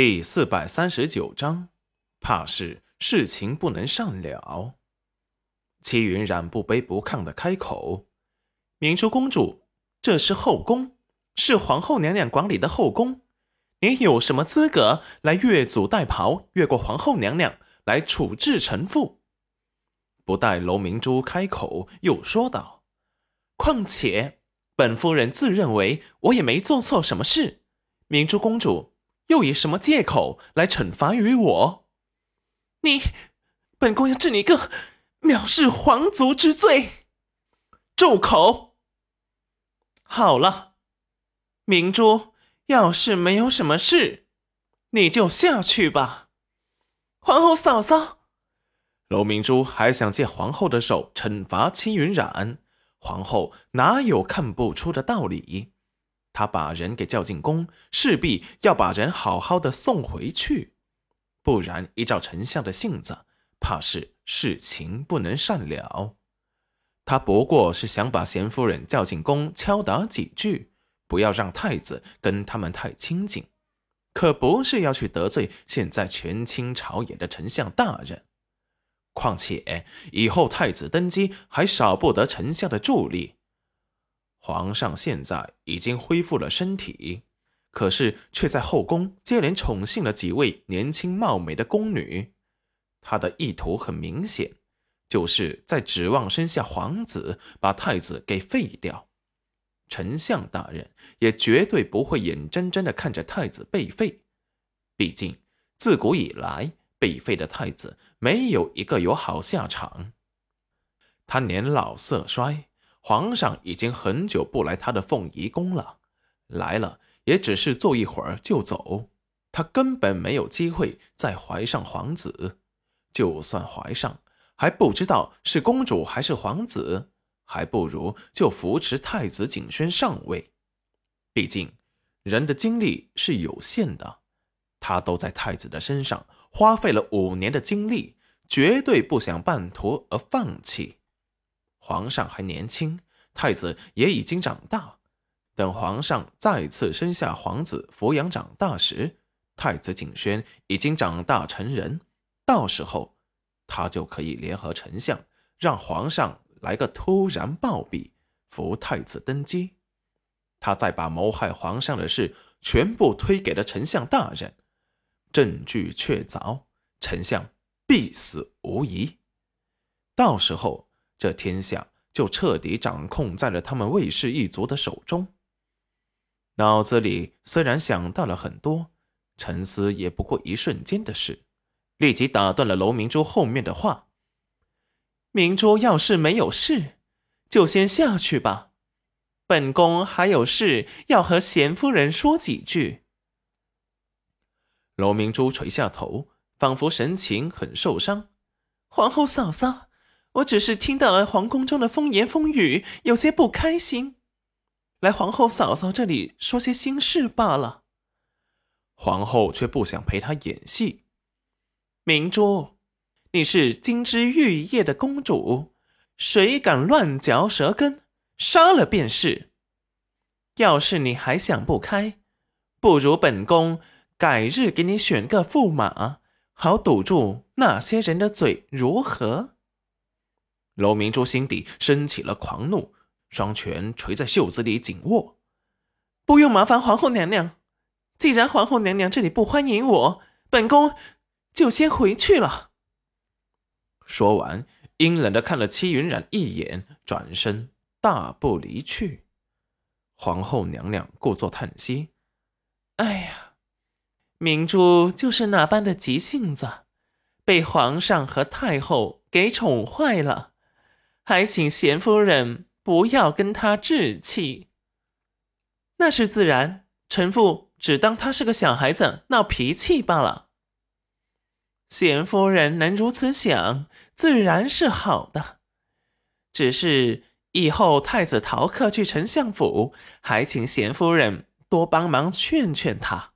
第四百三十九章，怕是事情不能善了。齐云染不卑不亢的开口：“明珠公主，这是后宫，是皇后娘娘管理的后宫，你有什么资格来越俎代庖，越过皇后娘娘来处置臣妇？”不待楼明珠开口，又说道：“况且本夫人自认为我也没做错什么事，明珠公主。”又以什么借口来惩罚于我？你，本宫要治你个藐视皇族之罪！住口！好了，明珠，要是没有什么事，你就下去吧。皇后嫂嫂，楼明珠还想借皇后的手惩罚戚云染，皇后哪有看不出的道理？他把人给叫进宫，势必要把人好好的送回去，不然依照丞相的性子，怕是事情不能善了。他不过是想把贤夫人叫进宫敲打几句，不要让太子跟他们太亲近，可不是要去得罪现在权倾朝野的丞相大人。况且以后太子登基，还少不得丞相的助力。皇上现在已经恢复了身体，可是却在后宫接连宠幸了几位年轻貌美的宫女。他的意图很明显，就是在指望生下皇子，把太子给废掉。丞相大人也绝对不会眼睁睁的看着太子被废，毕竟自古以来被废的太子没有一个有好下场。他年老色衰。皇上已经很久不来他的凤仪宫了，来了也只是坐一会儿就走。他根本没有机会再怀上皇子，就算怀上，还不知道是公主还是皇子，还不如就扶持太子景轩上位。毕竟人的精力是有限的，他都在太子的身上花费了五年的精力，绝对不想半途而放弃。皇上还年轻，太子也已经长大。等皇上再次生下皇子抚养长大时，太子景轩已经长大成人。到时候，他就可以联合丞相，让皇上来个突然暴毙，扶太子登基。他再把谋害皇上的事全部推给了丞相大人，证据确凿，丞相必死无疑。到时候。这天下就彻底掌控在了他们魏氏一族的手中。脑子里虽然想到了很多，沉思也不过一瞬间的事，立即打断了楼明珠后面的话：“明珠要是没有事，就先下去吧。本宫还有事要和贤夫人说几句。”楼明珠垂下头，仿佛神情很受伤。皇后嫂嫂。我只是听到皇宫中的风言风语，有些不开心，来皇后嫂嫂这里说些心事罢了。皇后却不想陪他演戏。明珠，你是金枝玉叶的公主，谁敢乱嚼舌根，杀了便是。要是你还想不开，不如本宫改日给你选个驸马，好堵住那些人的嘴，如何？楼明珠心底升起了狂怒，双拳垂在袖子里紧握。不用麻烦皇后娘娘，既然皇后娘娘这里不欢迎我，本宫就先回去了。说完，阴冷的看了戚云染一眼，转身大步离去。皇后娘娘故作叹息：“哎呀，明珠就是那般的急性子，被皇上和太后给宠坏了。”还请贤夫人不要跟他置气。那是自然，臣妇只当他是个小孩子闹脾气罢了。贤夫人能如此想，自然是好的。只是以后太子逃课去丞相府，还请贤夫人多帮忙劝劝他。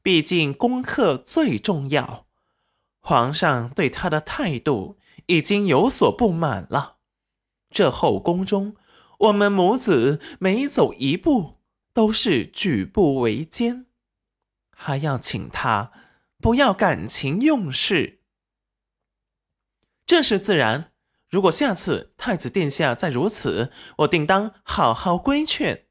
毕竟功课最重要，皇上对他的态度已经有所不满了。这后宫中，我们母子每走一步都是举步维艰。还要请他不要感情用事。这是自然。如果下次太子殿下再如此，我定当好好规劝。